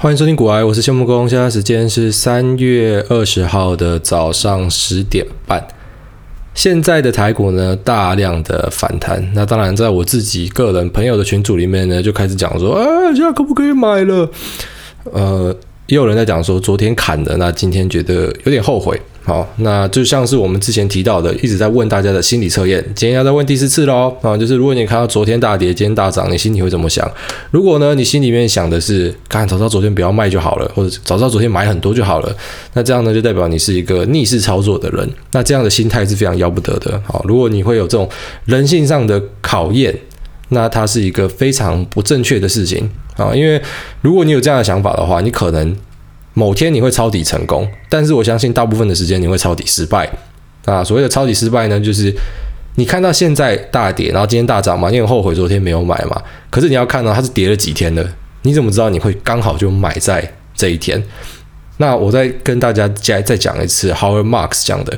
欢迎收听古癌，我是谢木工。现在时间是三月二十号的早上十点半。现在的台股呢，大量的反弹。那当然，在我自己个人朋友的群组里面呢，就开始讲说，啊，现在可不可以买了？呃，也有人在讲说，昨天砍的，那今天觉得有点后悔。好，那就像是我们之前提到的，一直在问大家的心理测验，今天要再问第四次喽。啊，就是如果你看到昨天大跌，今天大涨，你心里会怎么想？如果呢，你心里面想的是，看早知道昨天不要卖就好了，或者早知道昨天买很多就好了，那这样呢，就代表你是一个逆势操作的人。那这样的心态是非常要不得的。好，如果你会有这种人性上的考验，那它是一个非常不正确的事情啊。因为如果你有这样的想法的话，你可能。某天你会抄底成功，但是我相信大部分的时间你会抄底失败啊！所谓的抄底失败呢，就是你看到现在大跌，然后今天大涨嘛，你很后悔昨天没有买嘛。可是你要看到它是跌了几天的，你怎么知道你会刚好就买在这一天？那我再跟大家再再讲一次，Howard Marks 讲的，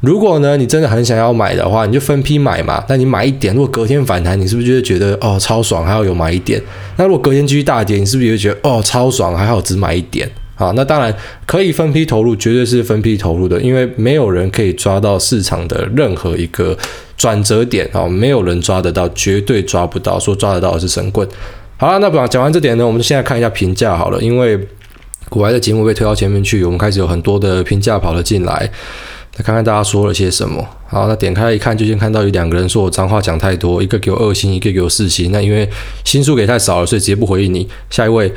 如果呢你真的很想要买的话，你就分批买嘛。那你买一点，如果隔天反弹，你是不是就会觉得哦超爽，还好有买一点？那如果隔天继续大跌，你是不是也会觉得哦超爽，还好只买一点？好，那当然可以分批投入，绝对是分批投入的，因为没有人可以抓到市场的任何一个转折点啊，没有人抓得到，绝对抓不到，说抓得到的是神棍。好了，那讲讲完这点呢，我们现在看一下评价好了，因为古白的节目被推到前面去，我们开始有很多的评价跑了进来，来看看大家说了些什么。好，那点开一看，就先看到有两个人说我脏话讲太多，一个给我二星，一个给我四星。那因为星数给太少了，所以直接不回应你。下一位。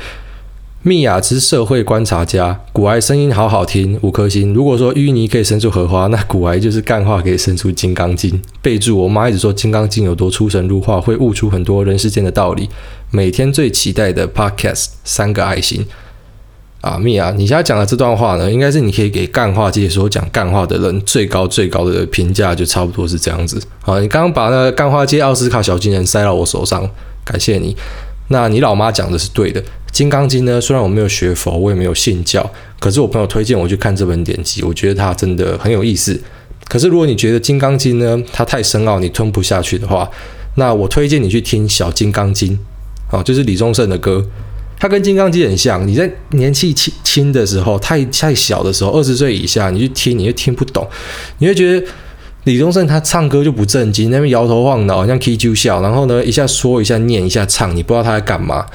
蜜雅之社会观察家，古癌声音好好听，五颗星。如果说淤泥可以生出荷花，那古癌就是干话可以生出金刚经。备注：我妈一直说金刚经有多出神入化，会悟出很多人世间的道理。每天最期待的 podcast，三个爱心。啊，蜜雅，你现在讲的这段话呢，应该是你可以给干化界所讲干话的人最高最高的评价，就差不多是这样子。好，你刚刚把那个干化界奥斯卡小金人塞到我手上，感谢你。那你老妈讲的是对的，《金刚经》呢，虽然我没有学佛，我也没有信教，可是我朋友推荐我去看这本典籍，我觉得它真的很有意思。可是如果你觉得《金刚经》呢，它太深奥，你吞不下去的话，那我推荐你去听《小金刚经》，啊，就是李宗盛的歌，它跟《金刚经》很像。你在年纪轻轻的时候，太太小的时候，二十岁以下，你去听，你会听不懂，你会觉得。李宗盛他唱歌就不正经，那边摇头晃脑，像 K 就笑，然后呢，一下说一下念一下唱，你不知道他在干嘛。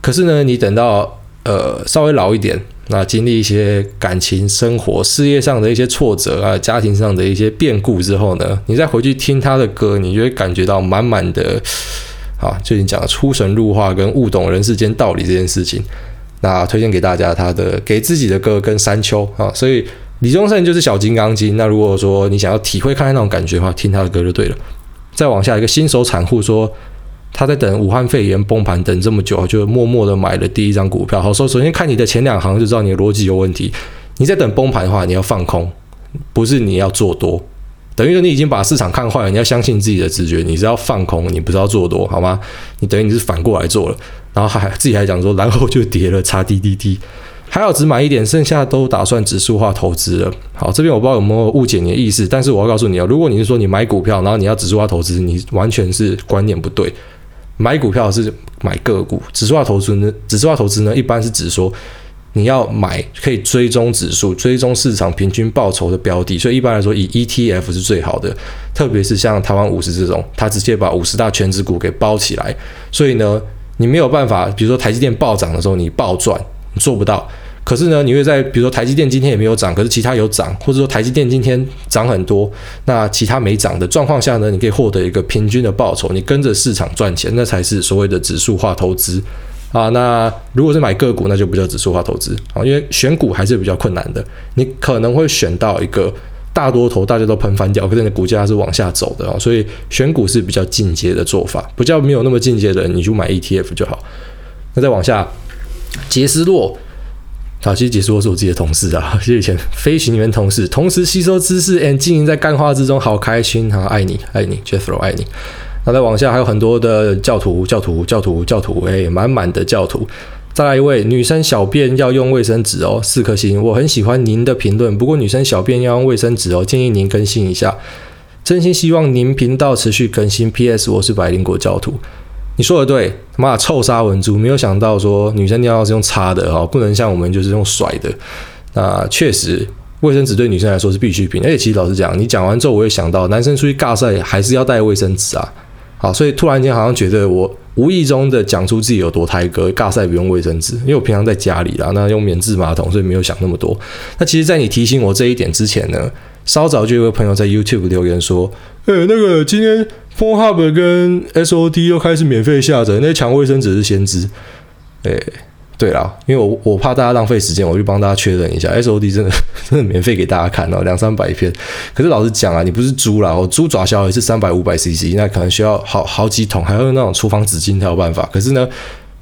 可是呢，你等到呃稍微老一点，那经历一些感情生活、事业上的一些挫折啊，家庭上的一些变故之后呢，你再回去听他的歌，你就会感觉到满满的啊，就你讲的出神入化跟悟懂人世间道理这件事情。那推荐给大家他的给自己的歌跟山丘啊，所以。李宗盛就是小金刚经。那如果说你想要体会看看那种感觉的话，听他的歌就对了。再往下一个新手产户说，他在等武汉肺炎崩盘，等这么久，就默默的买了第一张股票。好，说首先看你的前两行就知道你的逻辑有问题。你在等崩盘的话，你要放空，不是你要做多。等于说你已经把市场看坏了，你要相信自己的直觉，你是要放空，你不是要做多，好吗？你等于你是反过来做了，然后还自己还讲说，然后就跌了，差滴滴滴。还好只买一点，剩下都打算指数化投资了。好，这边我不知道有没有误解你的意思，但是我要告诉你啊，如果你是说你买股票，然后你要指数化投资，你完全是观念不对。买股票是买个股，指数化投资呢？指数化投资呢，一般是指说你要买可以追踪指数、追踪市场平均报酬的标的，所以一般来说以 ETF 是最好的，特别是像台湾五十这种，它直接把五十大全值股给包起来，所以呢，你没有办法，比如说台积电暴涨的时候，你暴赚。你做不到，可是呢，你会在比如说台积电今天也没有涨，可是其他有涨，或者说台积电今天涨很多，那其他没涨的状况下呢，你可以获得一个平均的报酬，你跟着市场赚钱，那才是所谓的指数化投资啊。那如果是买个股，那就不叫指数化投资啊，因为选股还是比较困难的，你可能会选到一个大多头大家都喷翻掉，可是你的股价是往下走的啊，所以选股是比较进阶的做法，不叫没有那么进阶的，你就买 ETF 就好。那再往下。杰斯洛，好，其实杰斯洛是我自己的同事啊，是以前飞行员同事，同时吸收知识 and 经营在干话之中，好开心哈，爱你爱你，Jethro 爱你。那再往下还有很多的教徒，教徒，教徒，教徒，哎，满满的教徒。再来一位女生小便要用卫生纸哦，四颗星，我很喜欢您的评论，不过女生小便要用卫生纸哦，建议您更新一下，真心希望您频道持续更新。P.S. 我是百灵果教徒。你说的对，他妈臭杀文猪，没有想到说女生尿尿是用擦的哈，不能像我们就是用甩的。那确实，卫生纸对女生来说是必需品。而且其实老实讲，你讲完之后，我也想到，男生出去尬赛还是要带卫生纸啊。好，所以突然间好像觉得我无意中的讲出自己有多胎哥，尬赛不用卫生纸，因为我平常在家里啦，那用棉质马桶，所以没有想那么多。那其实，在你提醒我这一点之前呢，稍早就有个朋友在 YouTube 留言说，呃、欸，那个今天。Pornhub 跟 SOD 又开始免费下载，那抢卫生纸是先知。哎、欸，对啦，因为我我怕大家浪费时间，我就帮大家确认一下，SOD 真的 真的免费给大家看哦，两三百片。可是老实讲啊，你不是猪啦，我猪爪小也是三百五百 CC，那可能需要好好几桶，还要用那种厨房纸巾才有办法。可是呢，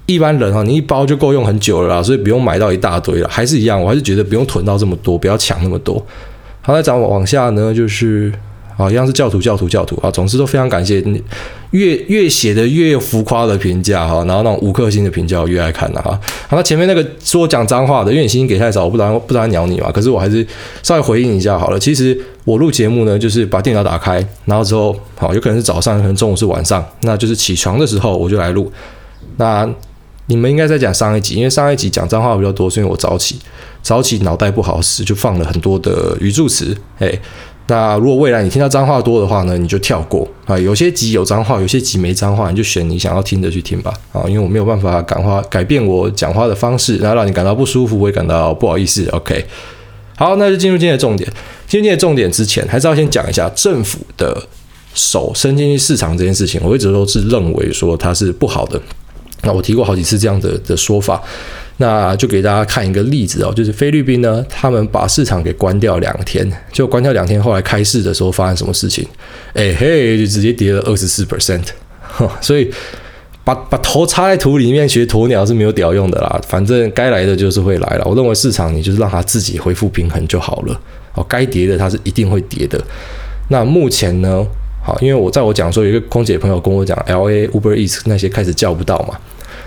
一般人哈，你一包就够用很久了啦，所以不用买到一大堆了，还是一样，我还是觉得不用囤到这么多，不要抢那么多。好，再讲往下呢，就是。啊，一样是教徒，教徒，教徒啊！总之都非常感谢你，越越写的越浮夸的评价哈，然后那种五颗星的评价我越爱看的哈。好，那前面那个说讲脏话的，因为你星星给太少，我不知道不知道鸟你嘛。可是我还是稍微回应一下好了。其实我录节目呢，就是把电脑打开，然后之后好，有可能是早上，可能中午是晚上，那就是起床的时候我就来录。那你们应该在讲上一集，因为上一集讲脏话比较多，是因为我早起，早起脑袋不好使，就放了很多的语助词，哎。那如果未来你听到脏话多的话呢，你就跳过啊。有些集有脏话，有些集没脏话，你就选你想要听的去听吧。啊，因为我没有办法感化改变我讲话的方式，然后让你感到不舒服，我也感到不好意思。OK，好，那就进入今天的重点。今天的重点之前，还是要先讲一下政府的手伸进去市场这件事情。我一直都是认为说它是不好的。那我提过好几次这样的的说法。那就给大家看一个例子哦，就是菲律宾呢，他们把市场给关掉两天，就关掉两天，后来开市的时候发生什么事情？哎嘿，就直接跌了二十四 percent，所以把把头插在土里面学鸵鸟是没有屌用的啦，反正该来的就是会来了。我认为市场你就是让它自己恢复平衡就好了，哦，该跌的它是一定会跌的。那目前呢，好，因为我在我讲说有一个空姐朋友跟我讲，LA Uber Eats 那些开始叫不到嘛。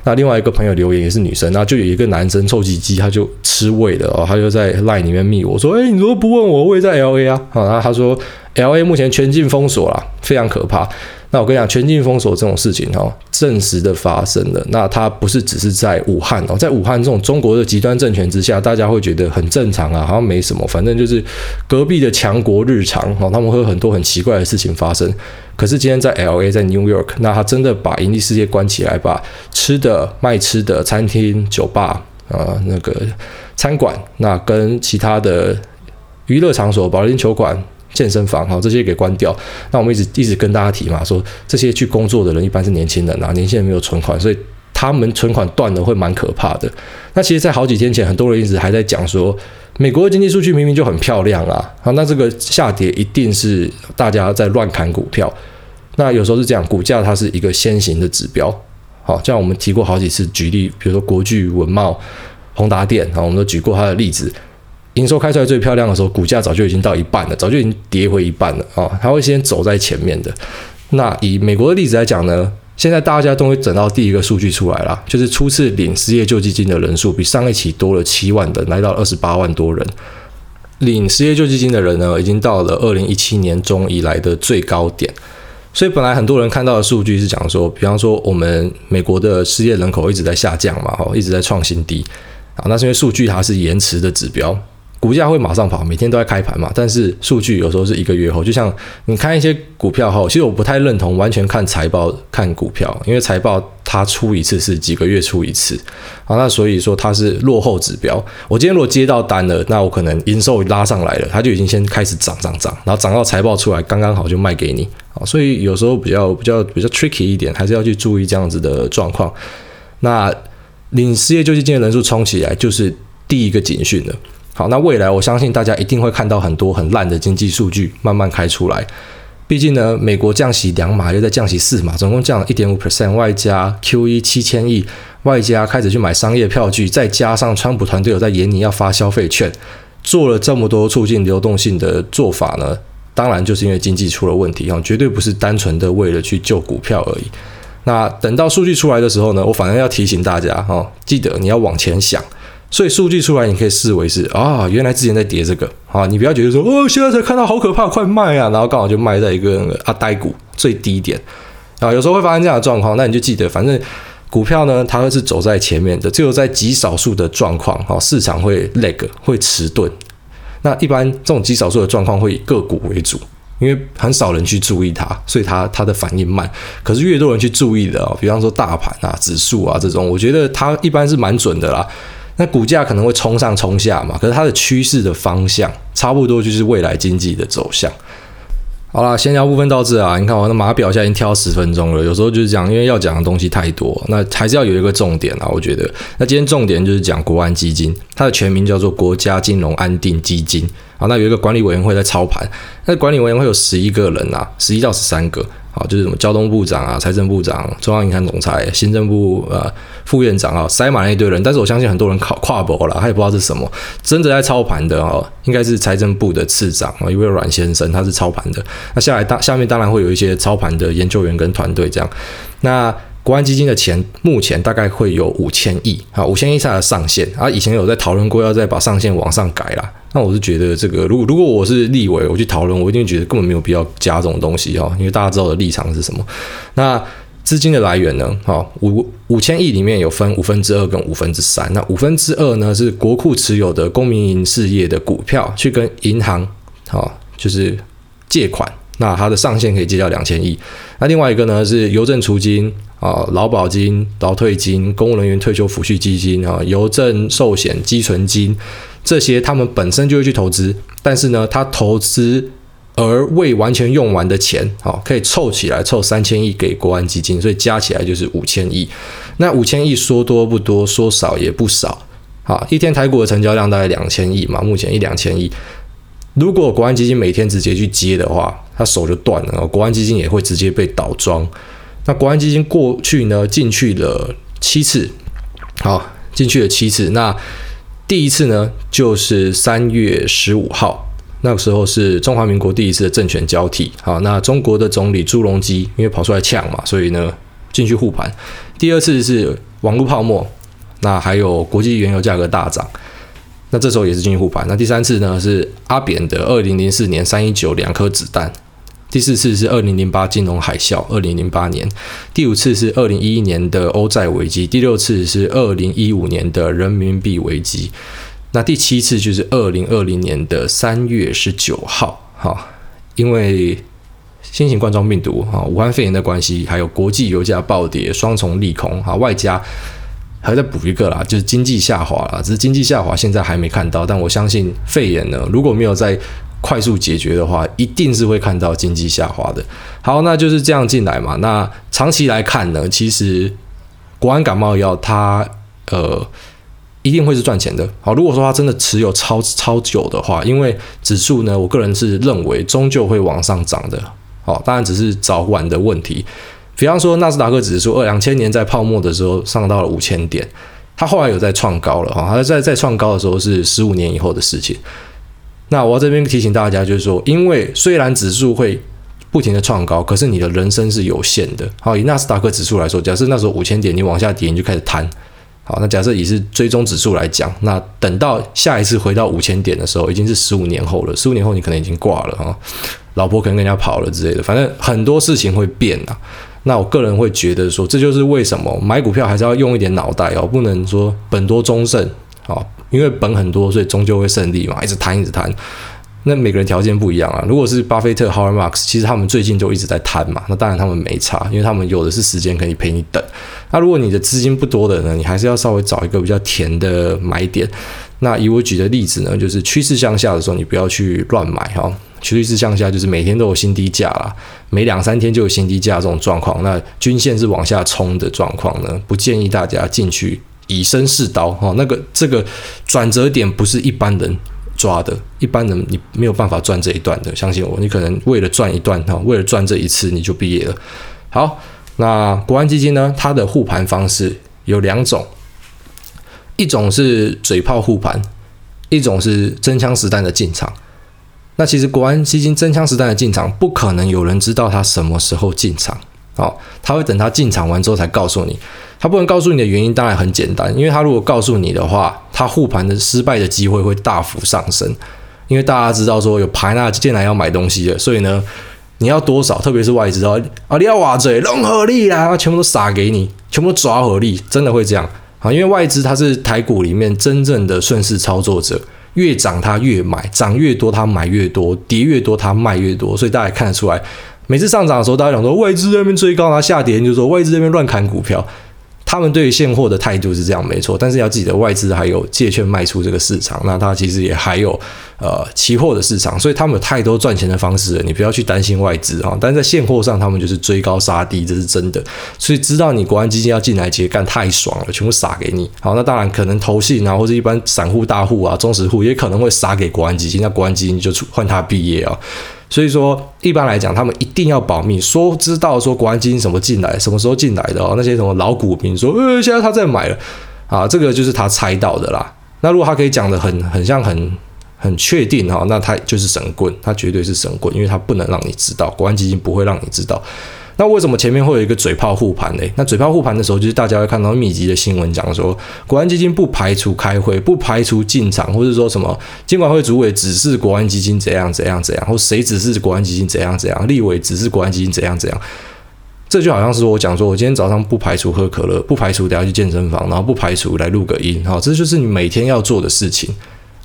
那另外一个朋友留言也是女生，那就有一个男生臭鸡鸡，他就吃味的哦，他就在 line 里面密我说，诶，你怎么不问我？我也在 LA 啊，好，然后他说 LA 目前全境封锁了，非常可怕。那我跟你讲，全境封锁这种事情哦，真实的发生了。那它不是只是在武汉哦，在武汉这种中国的极端政权之下，大家会觉得很正常啊，好像没什么，反正就是隔壁的强国日常哦，他们会有很多很奇怪的事情发生。可是今天在 LA，在 New York，那他真的把盈利世界关起来，把吃的、卖吃的、餐厅、酒吧啊、那个餐馆，那跟其他的娱乐场所、保龄球馆。健身房哈，这些给关掉。那我们一直一直跟大家提嘛，说这些去工作的人一般是年轻人啊，年轻人没有存款，所以他们存款断了会蛮可怕的。那其实，在好几天前，很多人一直还在讲说，美国的经济数据明明就很漂亮啊，好，那这个下跌一定是大家在乱砍股票。那有时候是这样，股价它是一个先行的指标。好，像我们提过好几次举例，比如说国巨、文茂、宏达电啊，我们都举过它的例子。营收开出来最漂亮的时候，股价早就已经到一半了，早就已经跌回一半了啊！它会先走在前面的。那以美国的例子来讲呢，现在大家都会等到第一个数据出来了，就是初次领失业救济金的人数比上一期多了七万人，来到二十八万多人。领失业救济金的人呢，已经到了二零一七年中以来的最高点。所以本来很多人看到的数据是讲说，比方说我们美国的失业人口一直在下降嘛，哈，一直在创新低啊。那是因为数据它是延迟的指标。股价会马上跑，每天都在开盘嘛。但是数据有时候是一个月后，就像你看一些股票后，其实我不太认同完全看财报看股票，因为财报它出一次是几个月出一次，啊，那所以说它是落后指标。我今天如果接到单了，那我可能营收拉上来了，它就已经先开始涨涨涨，然后涨到财报出来刚刚好就卖给你啊。所以有时候比较比较比较 tricky 一点，还是要去注意这样子的状况。那领失业救济金的人数冲起来，就是第一个警讯了。好，那未来我相信大家一定会看到很多很烂的经济数据慢慢开出来。毕竟呢，美国降息两码又再降息四码，总共降了一点五 percent，外加 QE 七千亿，外加开始去买商业票据，再加上川普团队有在演你要发消费券，做了这么多促进流动性的做法呢，当然就是因为经济出了问题啊，绝对不是单纯的为了去救股票而已。那等到数据出来的时候呢，我反而要提醒大家哈，记得你要往前想。所以数据出来，你可以视为是啊，原来之前在跌这个啊，你不要觉得说哦，现在才看到好可怕，快卖啊，然后刚好就卖在一个阿呆股最低点，啊，有时候会发生这样的状况，那你就记得，反正股票呢，它会是走在前面的，只有在极少数的状况，哈，市场会 lag 会迟钝。那一般这种极少数的状况会以个股为主，因为很少人去注意它，所以它它的反应慢。可是越多人去注意的哦，比方说大盘啊、指数啊这种，我觉得它一般是蛮准的啦。那股价可能会冲上冲下嘛，可是它的趋势的方向差不多就是未来经济的走向。好啦，闲聊部分到这啊，你看我的码表现在已经挑十分钟了，有时候就是讲，因为要讲的东西太多，那还是要有一个重点啊，我觉得。那今天重点就是讲国安基金，它的全名叫做国家金融安定基金。啊，那有一个管理委员会在操盘，那管理委员会有十一个人啊，十一到十三个。好，就是什么交通部长啊、财政部长、中央银行总裁、行政部呃副院长啊，塞满了一堆人。但是我相信很多人考跨博了，他也不知道是什么。真的在操盘的哦，应该是财政部的次长啊，一位阮先生，他是操盘的。那下来当下面当然会有一些操盘的研究员跟团队这样。那国安基金的钱目前大概会有五千亿啊，五千亿是它的上限啊。以前有在讨论过要再把上限往上改啦。那我是觉得这个，如果如果我是立委，我去讨论，我一定觉得根本没有必要加这种东西哈，因为大家知道我的立场是什么。那资金的来源呢？好，五五千亿里面有分五分之二跟五分之三。那五分之二呢是国库持有的公民营事业的股票，去跟银行好就是借款，那它的上限可以借到两千亿。那另外一个呢是邮政储金啊、劳保金、劳退金、公务人员退休抚恤基金啊、邮政寿险积存金。这些他们本身就会去投资，但是呢，他投资而未完全用完的钱，好，可以凑起来凑三千亿给国安基金，所以加起来就是五千亿。那五千亿说多不多，说少也不少。好，一天台股的成交量大概两千亿嘛，目前一两千亿。如果国安基金每天直接去接的话，他手就断了，国安基金也会直接被倒装。那国安基金过去呢，进去了七次，好，进去了七次，那。第一次呢，就是三月十五号，那个时候是中华民国第一次的政权交替。好，那中国的总理朱镕基因为跑出来抢嘛，所以呢进去护盘。第二次是网络泡沫，那还有国际原油价格大涨，那这时候也是进去护盘。那第三次呢是阿扁的二零零四年三一九两颗子弹。第四次是二零零八金融海啸，二零零八年；第五次是二零一一年的欧债危机；第六次是二零一五年的人民币危机。那第七次就是二零二零年的三月十九号，哈，因为新型冠状病毒哈，武汉肺炎的关系，还有国际油价暴跌，双重利空，哈，外加还再补一个啦，就是经济下滑啦。只是经济下滑现在还没看到，但我相信肺炎呢，如果没有在快速解决的话，一定是会看到经济下滑的。好，那就是这样进来嘛。那长期来看呢，其实国安感冒药它呃一定会是赚钱的。好，如果说它真的持有超超久的话，因为指数呢，我个人是认为终究会往上涨的。好，当然只是早晚的问题。比方说纳斯达克指数，二两千年在泡沫的时候上到了五千点，它后来有在创高了哈，它在在创高的时候是十五年以后的事情。那我要这边提醒大家，就是说，因为虽然指数会不停的创高，可是你的人生是有限的。好，以纳斯达克指数来说，假设那时候五千点，你往下跌，你就开始弹。好，那假设以是追踪指数来讲，那等到下一次回到五千点的时候，已经是十五年后了。十五年后你可能已经挂了哈，老婆可能跟人家跑了之类的，反正很多事情会变啊。那我个人会觉得说，这就是为什么买股票还是要用一点脑袋哦，不能说本多终胜。好。因为本很多，所以终究会胜利嘛，一直摊一直摊。那每个人条件不一样啊。如果是巴菲特、Howard Marks，其实他们最近就一直在摊嘛。那当然他们没差，因为他们有的是时间可以陪你等。那如果你的资金不多的呢，你还是要稍微找一个比较甜的买点。那以我举的例子呢，就是趋势向下的时候，你不要去乱买哈。趋势向下就是每天都有新低价啦，每两三天就有新低价这种状况。那均线是往下冲的状况呢，不建议大家进去。以身试刀哈，那个这个转折点不是一般人抓的，一般人你没有办法赚这一段的，相信我，你可能为了赚一段哈，为了赚这一次你就毕业了。好，那国安基金呢，它的护盘方式有两种，一种是嘴炮护盘，一种是真枪实弹的进场。那其实国安基金真枪实弹的进场，不可能有人知道他什么时候进场，好，他会等他进场完之后才告诉你。他不能告诉你的原因，当然很简单，因为他如果告诉你的话，他护盘的失败的机会会大幅上升。因为大家知道说有盘啊进来要买东西的，所以呢，你要多少？特别是外资哦，啊，你要挖嘴，融合力啦，全部都撒给你，全部都抓合力，真的会这样啊？因为外资它是台股里面真正的顺势操作者，越涨它越买，涨越多它买越多，跌越多它卖越多，所以大家看得出来，每次上涨的时候，大家讲说外资那边追高，然后下跌就是说外资那边乱砍股票。他们对于现货的态度是这样，没错，但是要记得外资还有借券卖出这个市场，那它其实也还有呃期货的市场，所以他们有太多赚钱的方式了，你不要去担心外资啊。但是在现货上，他们就是追高杀低，这是真的。所以知道你国安基金要进来接干太爽了，全部撒给你。好，那当然可能投信啊，或者一般散户大户啊、中实户也可能会撒给国安基金，那国安基金就换他毕业啊。所以说，一般来讲，他们一定要保密，说知道说国安基金什么进来，什么时候进来的哦，那些什么老股民说，呃，现在他在买了，啊，这个就是他猜到的啦。那如果他可以讲的很很像很很确定哈，那他就是神棍，他绝对是神棍，因为他不能让你知道，国安基金不会让你知道。那为什么前面会有一个嘴炮护盘呢？那嘴炮护盘的时候，就是大家会看到密集的新闻讲说，国安基金不排除开会，不排除进场，或者说什么监管会主委指示国安基金怎样怎样怎样，或谁指示国安基金怎样怎样，立委指示国安基金怎样怎样。这就好像是我讲说，我今天早上不排除喝可乐，不排除等下去健身房，然后不排除来录个音，好，这就是你每天要做的事情。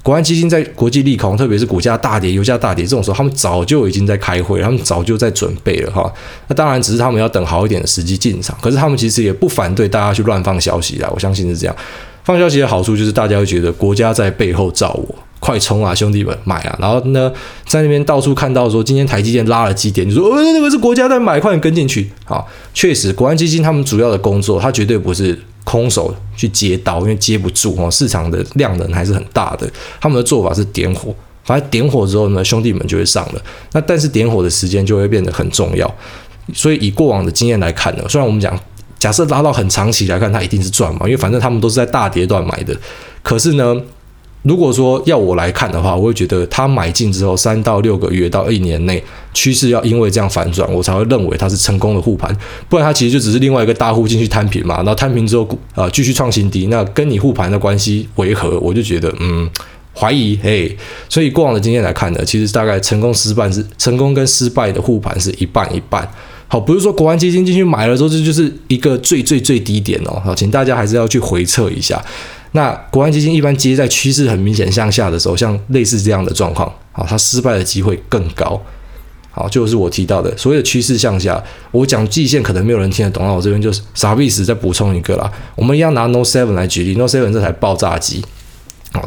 国安基金在国际利空，特别是股价大跌、油价大跌这种时候，他们早就已经在开会，他们早就在准备了哈。那当然，只是他们要等好一点的时机进场。可是他们其实也不反对大家去乱放消息啦，我相信是这样。放消息的好处就是大家会觉得国家在背后罩我，快冲啊，兄弟们买啊！然后呢，在那边到处看到说今天台积电拉了几点，就说呃那个是国家在买，快点跟进去。好，确实，国安基金他们主要的工作，它绝对不是。空手去接刀，因为接不住哦，市场的量能还是很大的。他们的做法是点火，反正点火之后呢，兄弟们就会上了。那但是点火的时间就会变得很重要。所以以过往的经验来看呢，虽然我们讲假设拉到很长期来看，它一定是赚嘛，因为反正他们都是在大跌段买的。可是呢，如果说要我来看的话，我会觉得他买进之后三到六个月到一年内趋势要因为这样反转，我才会认为它是成功的护盘。不然它其实就只是另外一个大户进去摊平嘛，然后摊平之后股啊、呃、继续创新低，那跟你护盘的关系为何？我就觉得嗯怀疑嘿。所以过往的经验来看呢，其实大概成功失败是成功跟失败的护盘是一半一半。好，不是说国安基金进去买了之后这就是一个最最最低点哦。好，请大家还是要去回测一下。那国安基金一般接在趋势很明显向下的时候，像类似这样的状况，啊，它失败的机会更高。好，就是我提到的所谓的趋势向下，我讲季线可能没有人听得懂，那我这边就是啥意思？再补充一个啦，我们一样拿 Note 7来举例，Note 7这台爆炸机，好，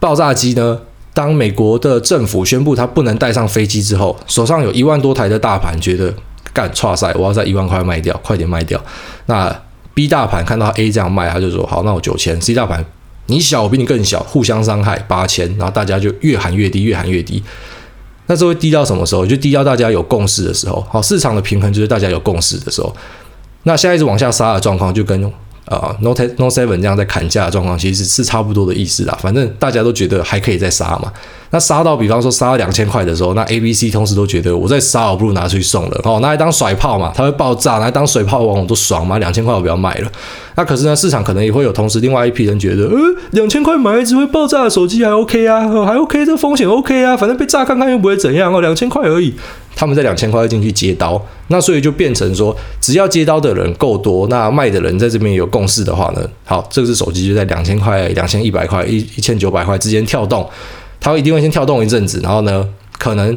爆炸机呢，当美国的政府宣布它不能带上飞机之后，手上有一万多台的大盘，觉得干挫赛，我要在一万块卖掉，快点卖掉。那 B 大盘看到 A 这样卖，他就说好，那我九千。C 大盘你小，我比你更小，互相伤害八千，然后大家就越喊越低，越喊越低。那这会低到什么时候？就低到大家有共识的时候。好，市场的平衡就是大家有共识的时候。那现在一直往下杀的状况，就跟呃 Note Note Seven 这样在砍价的状况，其实是差不多的意思啦。反正大家都觉得还可以再杀嘛。那杀到，比方说杀到两千块的时候，那 A、B、C 同时都觉得我再杀，我不如拿出去送了哦，拿来当甩炮嘛，它会爆炸，拿来当水炮王我都爽嘛，两千块我不要卖了。那可是呢，市场可能也会有同时另外一批人觉得，呃，两千块买一支会爆炸的手机还 OK 啊，还 OK，这风险 OK 啊，反正被炸看看又不会怎样哦，两千块而已。他们在两千块进去接刀，那所以就变成说，只要接刀的人够多，那卖的人在这边有共识的话呢，好，这支手机就在两千块、两千一百块、一一千九百块之间跳动。它一定会先跳动一阵子，然后呢，可能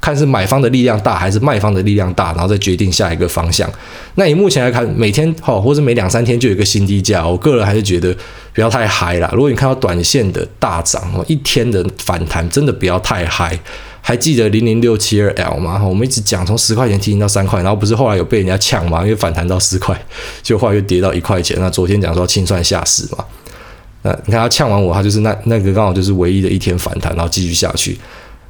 看是买方的力量大还是卖方的力量大，然后再决定下一个方向。那以目前来看，每天好，或者每两三天就有一个新低价，我个人还是觉得不要太嗨了。如果你看到短线的大涨哦，一天的反弹，真的不要太嗨。还记得零零六七二 L 吗？我们一直讲从十块钱提醒到三块，然后不是后来有被人家抢吗？因为反弹到四块，就后来又跌到一块钱。那昨天讲说清算下市嘛。那你看他呛完我，他就是那那个刚好就是唯一的一天反弹，然后继续下去。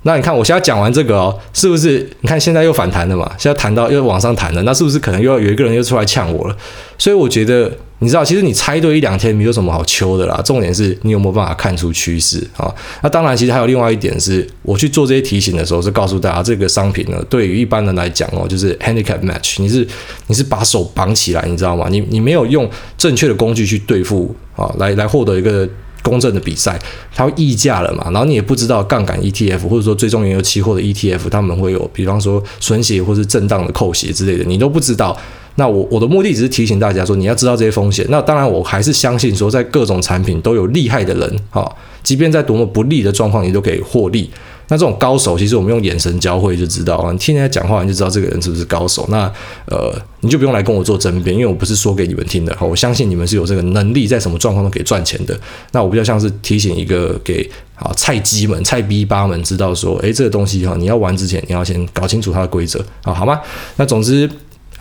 那你看我现在讲完这个哦，是不是？你看现在又反弹了嘛？现在弹到又往上弹了，那是不是可能又要有一个人又出来呛我了？所以我觉得。你知道，其实你猜对一两天没有什么好求的啦。重点是你有没有办法看出趋势啊？那当然，其实还有另外一点是，我去做这些提醒的时候，是告诉大家这个商品呢，对于一般人来讲哦，就是 handicap match，你是你是把手绑起来，你知道吗？你你没有用正确的工具去对付啊，来来获得一个公正的比赛，它会溢价了嘛，然后你也不知道杠杆 ETF 或者说最终原油期货的 ETF，他们会有比方说损血或是震荡的扣血之类的，你都不知道。那我我的目的只是提醒大家说，你要知道这些风险。那当然，我还是相信说，在各种产品都有厉害的人，哈，即便在多么不利的状况，你都可以获利。那这种高手，其实我们用眼神交汇就知道啊，你听人家讲话，你就知道这个人是不是高手。那呃，你就不用来跟我做争辩，因为我不是说给你们听的。我相信你们是有这个能力，在什么状况都可以赚钱的。那我比较像是提醒一个给啊菜鸡们、菜逼八们知道说，诶，这个东西哈，你要玩之前，你要先搞清楚它的规则啊，好吗？那总之。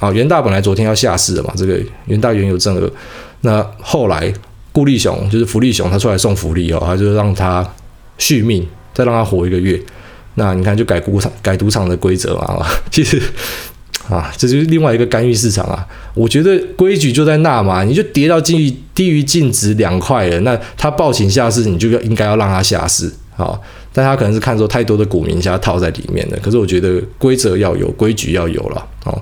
好，元大本来昨天要下市的嘛，这个元大原油正额，那后来顾立雄就是福利熊，他出来送福利哦，他就让他续命，再让他活一个月。那你看，就改赌场改赌场的规则嘛，其实啊，这就是另外一个干预市场啊。我觉得规矩就在那嘛，你就跌到低于低于净值两块了，那他报请下市，你就应该要让他下市。啊，但他可能是看说太多的股民现在套在里面了，可是我觉得规则要有，规矩要有了，哦。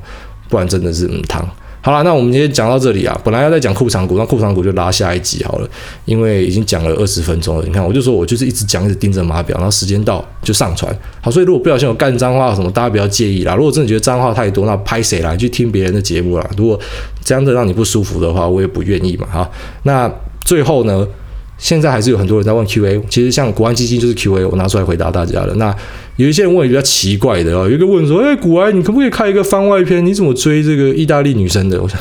不然真的是嗯汤。好了，那我们今天讲到这里啊，本来要再讲库藏股，那库藏股就拉下一集好了，因为已经讲了二十分钟了。你看，我就说我就是一直讲，一直盯着码表，然后时间到就上传。好，所以如果不小心有干脏话什么，大家不要介意啦。如果真的觉得脏话太多，那拍谁来去听别人的节目啦？如果这样的让你不舒服的话，我也不愿意嘛。哈，那最后呢？现在还是有很多人在问 QA，其实像国安基金就是 QA，我拿出来回答大家了。那有一些人问比较奇怪的哦，有一个问说：“哎，股癌，你可不可以开一个番外篇？你怎么追这个意大利女生的？”我 想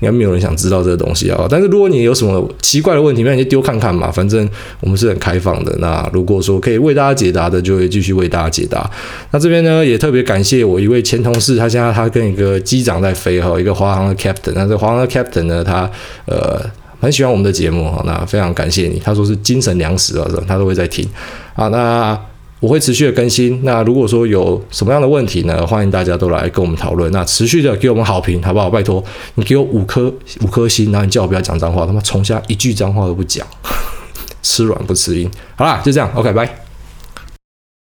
应该没有人想知道这个东西啊。但是如果你有什么奇怪的问题，那你就丢看看嘛。反正我们是很开放的。那如果说可以为大家解答的，就会继续为大家解答。那这边呢，也特别感谢我一位前同事，他现在他跟一个机长在飞哈，一个华航的 captain。那这华航的 captain 呢，他呃。很喜欢我们的节目哈，那非常感谢你。他说是精神粮食啊，他都会在听。啊，那我会持续的更新。那如果说有什么样的问题呢，欢迎大家都来跟我们讨论。那持续的给我们好评，好不好？拜托你给我五颗五颗星，然后你叫我不要讲脏话，他妈从下一句脏话都不讲，吃软不吃硬。好啦，就这样，OK，拜。